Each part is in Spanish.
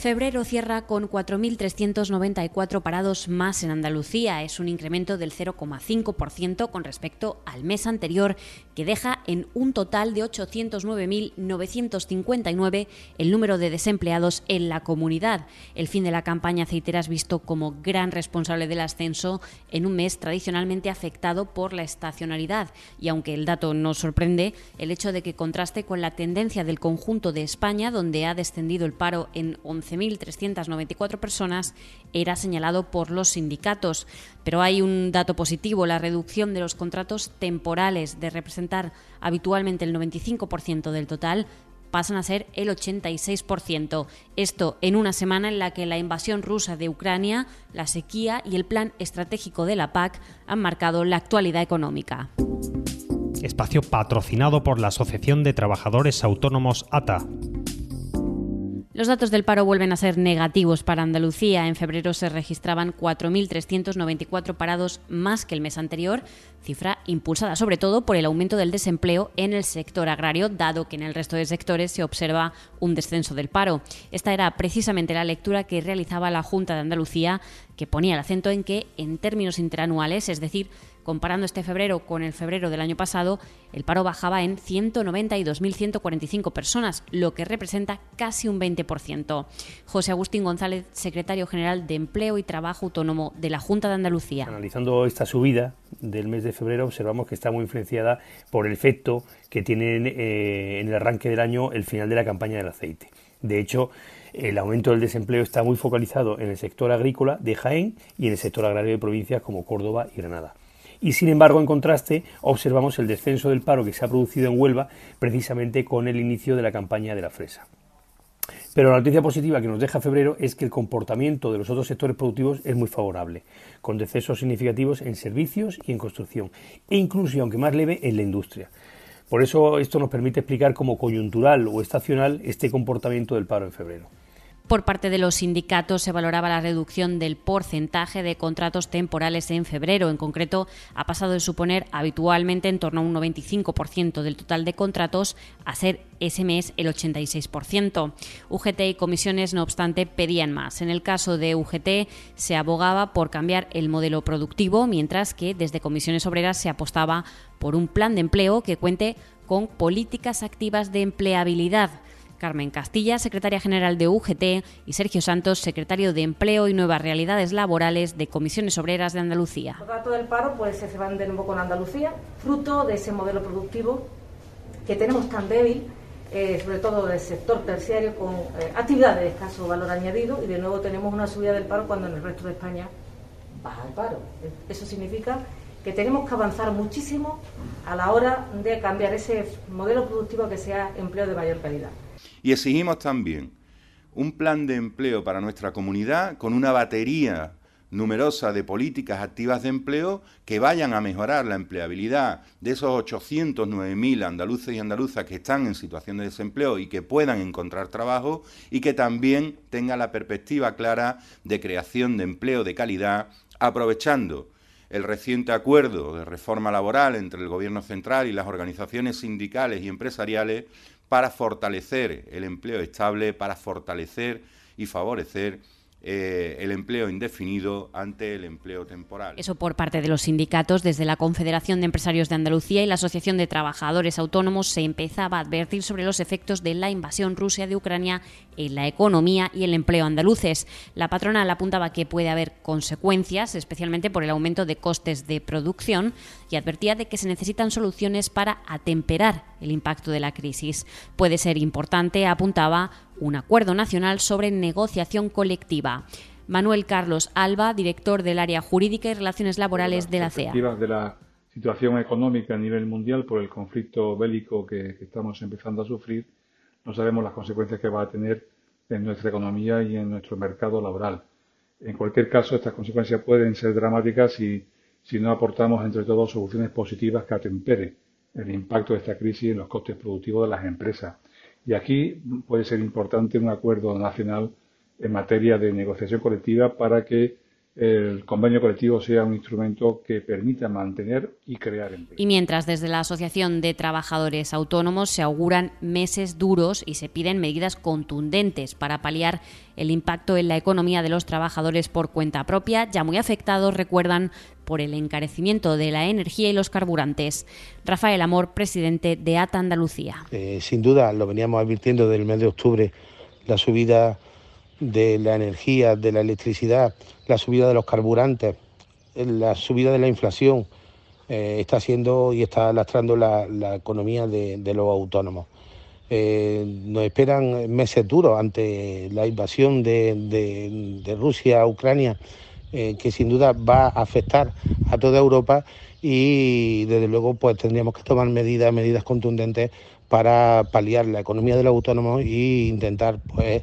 Febrero cierra con 4.394 parados más en Andalucía. Es un incremento del 0,5% con respecto al mes anterior, que deja en un total de 809.959 el número de desempleados en la comunidad. El fin de la campaña aceitera es visto como gran responsable del ascenso en un mes tradicionalmente afectado por la estacionalidad. Y aunque el dato no sorprende, el hecho de que contraste con la tendencia del conjunto de España, donde ha descendido el paro en 11 11.394 personas era señalado por los sindicatos. Pero hay un dato positivo, la reducción de los contratos temporales de representar habitualmente el 95% del total pasan a ser el 86%. Esto en una semana en la que la invasión rusa de Ucrania, la sequía y el plan estratégico de la PAC han marcado la actualidad económica. Espacio patrocinado por la Asociación de Trabajadores Autónomos ATA. Los datos del paro vuelven a ser negativos para Andalucía. En febrero se registraban 4.394 parados más que el mes anterior, cifra impulsada sobre todo por el aumento del desempleo en el sector agrario, dado que en el resto de sectores se observa un descenso del paro. Esta era precisamente la lectura que realizaba la Junta de Andalucía, que ponía el acento en que, en términos interanuales, es decir, Comparando este febrero con el febrero del año pasado, el paro bajaba en 192.145 personas, lo que representa casi un 20%. José Agustín González, secretario general de Empleo y Trabajo Autónomo de la Junta de Andalucía. Analizando esta subida del mes de febrero, observamos que está muy influenciada por el efecto que tiene eh, en el arranque del año el final de la campaña del aceite. De hecho, el aumento del desempleo está muy focalizado en el sector agrícola de Jaén y en el sector agrario de provincias como Córdoba y Granada y sin embargo, en contraste, observamos el descenso del paro que se ha producido en Huelva precisamente con el inicio de la campaña de la fresa. Pero la noticia positiva que nos deja febrero es que el comportamiento de los otros sectores productivos es muy favorable, con descensos significativos en servicios y en construcción, e incluso, aunque más leve, en la industria. Por eso esto nos permite explicar como coyuntural o estacional este comportamiento del paro en febrero. Por parte de los sindicatos se valoraba la reducción del porcentaje de contratos temporales en febrero. En concreto, ha pasado de suponer habitualmente en torno a un 95% del total de contratos a ser ese mes el 86%. UGT y comisiones, no obstante, pedían más. En el caso de UGT se abogaba por cambiar el modelo productivo, mientras que desde comisiones obreras se apostaba por un plan de empleo que cuente con políticas activas de empleabilidad. Carmen Castilla, secretaria general de UGT, y Sergio Santos, secretario de Empleo y Nuevas Realidades Laborales de Comisiones Obreras de Andalucía. Los datos del paro pues, se van de nuevo con Andalucía, fruto de ese modelo productivo que tenemos tan débil, eh, sobre todo del sector terciario, con eh, actividades de escaso valor añadido, y de nuevo tenemos una subida del paro cuando en el resto de España baja el paro. Eso significa que tenemos que avanzar muchísimo a la hora de cambiar ese modelo productivo que sea empleo de mayor calidad. Y exigimos también un plan de empleo para nuestra comunidad con una batería numerosa de políticas activas de empleo que vayan a mejorar la empleabilidad de esos 809.000 andaluces y andaluzas que están en situación de desempleo y que puedan encontrar trabajo y que también tenga la perspectiva clara de creación de empleo de calidad, aprovechando el reciente acuerdo de reforma laboral entre el Gobierno central y las organizaciones sindicales y empresariales para fortalecer el empleo estable, para fortalecer y favorecer eh, el empleo indefinido ante el empleo temporal. Eso por parte de los sindicatos. Desde la Confederación de Empresarios de Andalucía y la Asociación de Trabajadores Autónomos se empezaba a advertir sobre los efectos de la invasión rusa de Ucrania en la economía y el empleo andaluces. La patronal apuntaba que puede haber consecuencias, especialmente por el aumento de costes de producción, y advertía de que se necesitan soluciones para atemperar el impacto de la crisis. Puede ser importante, apuntaba, un acuerdo nacional sobre negociación colectiva. Manuel Carlos Alba, director del área jurídica y relaciones laborales de la CEA. de la situación económica a nivel mundial por el conflicto bélico que, estamos empezando a sufrir, no sabemos las consecuencias que va a tener en nuestra economía y en nuestro mercado laboral. En cualquier caso, estas consecuencias pueden ser dramáticas si, si no aportamos entre todos soluciones positivas que atemperen el impacto de esta crisis en los costes productivos de las empresas. Y aquí puede ser importante un acuerdo nacional en materia de negociación colectiva para que el convenio colectivo sea un instrumento que permita mantener y crear empleo. Y mientras desde la Asociación de Trabajadores Autónomos se auguran meses duros y se piden medidas contundentes para paliar el impacto en la economía de los trabajadores por cuenta propia, ya muy afectados, recuerdan, por el encarecimiento de la energía y los carburantes. Rafael Amor, presidente de ATA Andalucía. Eh, sin duda, lo veníamos advirtiendo del mes de octubre, la subida de la energía, de la electricidad, la subida de los carburantes, la subida de la inflación, eh, está haciendo y está lastrando la, economía de, los autónomos. Eh, nos esperan meses duros ante la invasión de, Rusia a Ucrania, eh, que sin duda va a afectar a toda Europa y desde luego pues tendríamos que tomar medidas, medidas contundentes para paliar la economía de los autónomos e intentar pues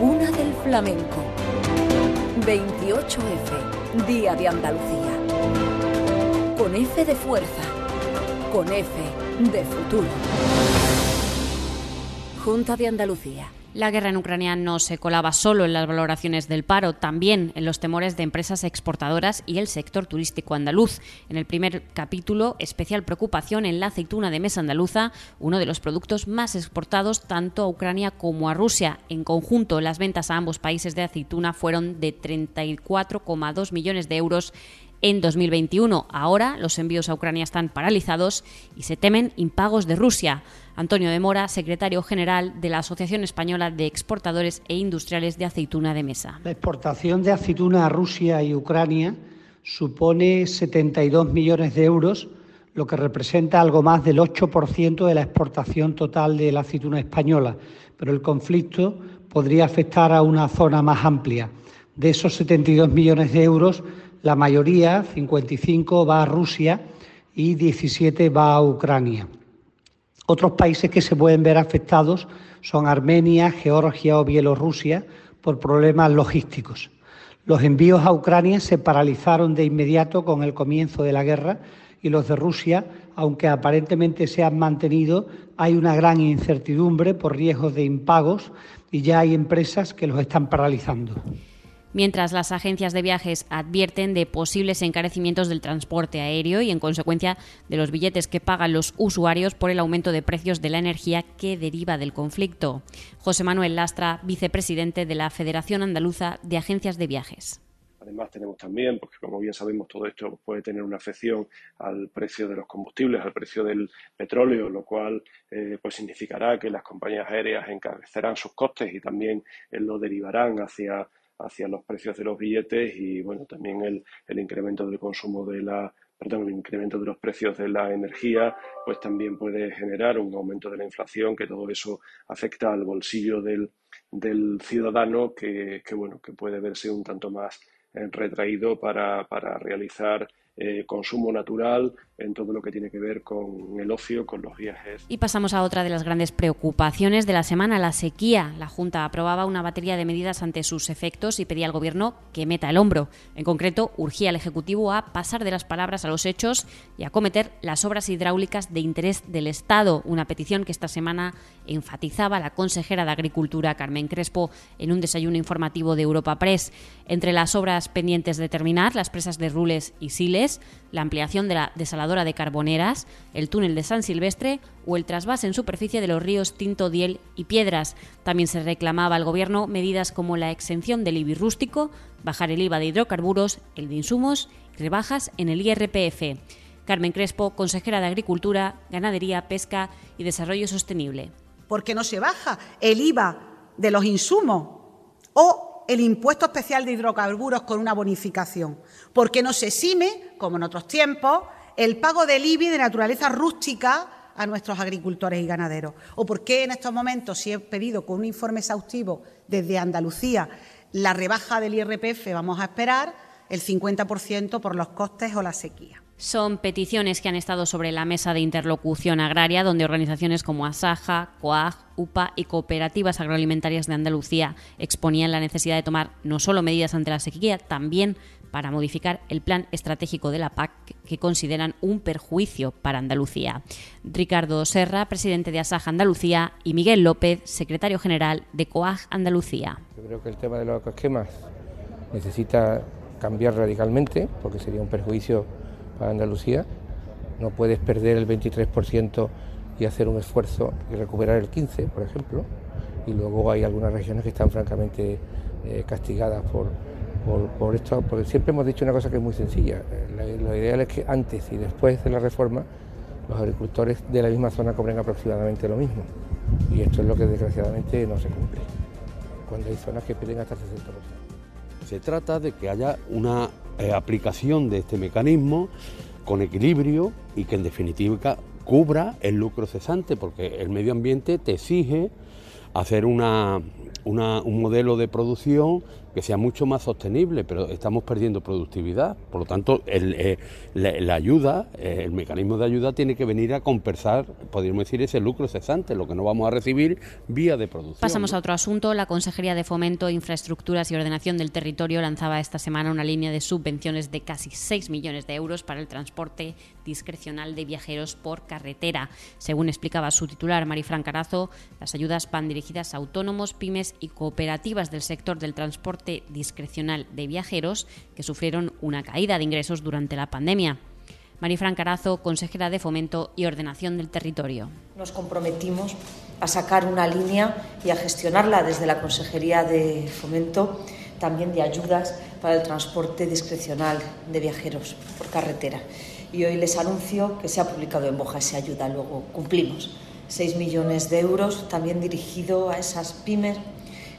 una del Flamenco. 28F, Día de Andalucía. Con F de fuerza, con F de futuro. Junta de Andalucía. La guerra en Ucrania no se colaba solo en las valoraciones del paro, también en los temores de empresas exportadoras y el sector turístico andaluz. En el primer capítulo, especial preocupación en la aceituna de mesa andaluza, uno de los productos más exportados tanto a Ucrania como a Rusia. En conjunto, las ventas a ambos países de aceituna fueron de 34,2 millones de euros en 2021. Ahora los envíos a Ucrania están paralizados y se temen impagos de Rusia. Antonio de Mora, secretario general de la Asociación Española de Exportadores e Industriales de Aceituna de Mesa. La exportación de aceituna a Rusia y Ucrania supone 72 millones de euros, lo que representa algo más del 8% de la exportación total de la aceituna española. Pero el conflicto podría afectar a una zona más amplia. De esos 72 millones de euros, la mayoría, 55, va a Rusia y 17 va a Ucrania. Otros países que se pueden ver afectados son Armenia, Georgia o Bielorrusia por problemas logísticos. Los envíos a Ucrania se paralizaron de inmediato con el comienzo de la guerra y los de Rusia, aunque aparentemente se han mantenido, hay una gran incertidumbre por riesgos de impagos y ya hay empresas que los están paralizando mientras las agencias de viajes advierten de posibles encarecimientos del transporte aéreo y, en consecuencia, de los billetes que pagan los usuarios por el aumento de precios de la energía que deriva del conflicto. José Manuel Lastra, vicepresidente de la Federación Andaluza de Agencias de Viajes. Además tenemos también, porque como bien sabemos todo esto puede tener una afección al precio de los combustibles, al precio del petróleo, lo cual eh, pues significará que las compañías aéreas encarecerán sus costes y también eh, lo derivarán hacia hacia los precios de los billetes y bueno también el, el incremento del consumo de la perdón, el incremento de los precios de la energía, pues también puede generar un aumento de la inflación, que todo eso afecta al bolsillo del, del ciudadano, que, que, bueno, que puede verse un tanto más eh, retraído para, para realizar eh, consumo natural, en todo lo que tiene que ver con el ocio, con los viajes. Y pasamos a otra de las grandes preocupaciones de la semana, la sequía. La Junta aprobaba una batería de medidas ante sus efectos y pedía al Gobierno que meta el hombro. En concreto, urgía al Ejecutivo a pasar de las palabras a los hechos y a cometer las obras hidráulicas de interés del Estado, una petición que esta semana enfatizaba la consejera de Agricultura, Carmen Crespo, en un desayuno informativo de Europa Press. Entre las obras pendientes de terminar, las presas de Rules y Siles, la ampliación de la desaladora de Carboneras, el túnel de San Silvestre o el trasvase en superficie de los ríos Tinto, Diel y Piedras. También se reclamaba al Gobierno medidas como la exención del IBI rústico, bajar el IVA de hidrocarburos, el de insumos y rebajas en el IRPF. Carmen Crespo, consejera de Agricultura, Ganadería, Pesca y Desarrollo Sostenible. ¿Por qué no se baja el IVA de los insumos o el impuesto especial de hidrocarburos con una bonificación, porque no se exime, como en otros tiempos, el pago del IBI de naturaleza rústica a nuestros agricultores y ganaderos? ¿O por qué en estos momentos, si he pedido con un informe exhaustivo desde Andalucía la rebaja del IRPF, vamos a esperar el 50% por los costes o la sequía? Son peticiones que han estado sobre la mesa de interlocución agraria, donde organizaciones como Asaja, COAG, UPA y cooperativas agroalimentarias de Andalucía exponían la necesidad de tomar no solo medidas ante la sequía, también para modificar el plan estratégico de la PAC que consideran un perjuicio para Andalucía. Ricardo Serra, presidente de Asaja Andalucía, y Miguel López, secretario general de COAG Andalucía. Yo creo que el tema de los ecoesquemas necesita cambiar radicalmente porque sería un perjuicio para Andalucía. No puedes perder el 23% y hacer un esfuerzo y recuperar el 15%, por ejemplo. Y luego hay algunas regiones que están francamente eh, castigadas por, por, esto, porque siempre hemos dicho una cosa que es muy sencilla. Lo ideal es que antes y después de la reforma los agricultores de la misma zona cobren aproximadamente lo mismo. Y esto es lo que desgraciadamente no se cumple, cuando hay zonas que piden hasta el 60%. Se trata de que haya una eh, aplicación de este mecanismo con equilibrio y que en definitiva cubra el lucro cesante, porque el medio ambiente te exige hacer una, un modelo de producción que sea mucho más sostenible, pero estamos perdiendo productividad. Por lo tanto, eh, la, ayuda, eh, el mecanismo de ayuda tiene que venir a compensar, podríamos decir, ese lucro cesante, lo que no vamos a recibir vía de producción. Pasamos a otro asunto. La Consejería de Fomento, Infraestructuras y Ordenación del Territorio lanzaba esta semana una línea de subvenciones de casi 6 millones de euros para el transporte discrecional de viajeros por carretera. Según explicaba su titular, Marifran Carazo, las ayudas van dirigidas a autónomos, pymes y cooperativas del sector del transporte discrecional de viajeros que sufrieron una caída de ingresos durante la pandemia. Marifran Carazo, consejera de Fomento y Ordenación del Territorio. Nos comprometimos a sacar una línea y a gestionarla desde la Consejería de Fomento también de ayudas para el transporte discrecional de viajeros por carretera. Y hoy les anuncio que se ha publicado en Boja esa ayuda, luego cumplimos. 6 millones de euros también dirigido a esas pymes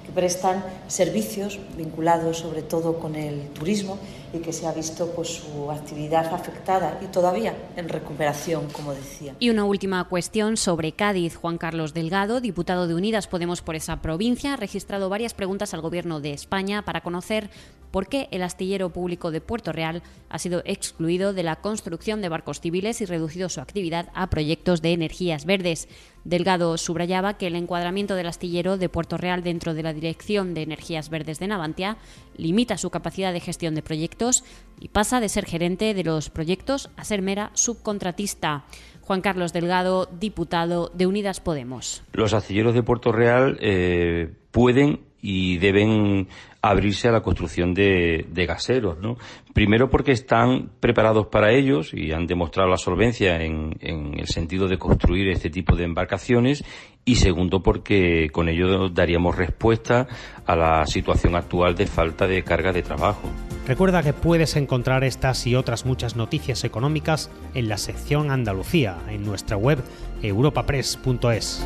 que prestan servicios vinculados sobre todo con el turismo y que se ha visto pues, su actividad afectada y todavía en recuperación, como decía. Y una última cuestión sobre Cádiz. Juan Carlos Delgado, diputado de Unidas Podemos por esa provincia, ha registrado varias preguntas al Gobierno de España para conocer por qué el astillero público de Puerto Real ha sido excluido de la construcción de barcos civiles y reducido su actividad a proyectos de energías verdes. Delgado subrayaba que el encuadramiento del astillero de Puerto Real dentro de la Dirección de Energías Verdes de Navantia limita su capacidad de gestión de proyectos y pasa de ser gerente de los proyectos a ser mera subcontratista. Juan Carlos Delgado, diputado de Unidas Podemos. Los astilleros de Puerto Real eh, pueden y deben abrirse a la construcción de, gaseros, ¿no? Primero porque están preparados para ellos y han demostrado la solvencia en, el sentido de construir este tipo de embarcaciones y segundo porque con ello daríamos respuesta a la situación actual de falta de carga de trabajo. Recuerda que puedes encontrar estas y otras muchas noticias económicas en la sección Andalucía en nuestra web europapress.es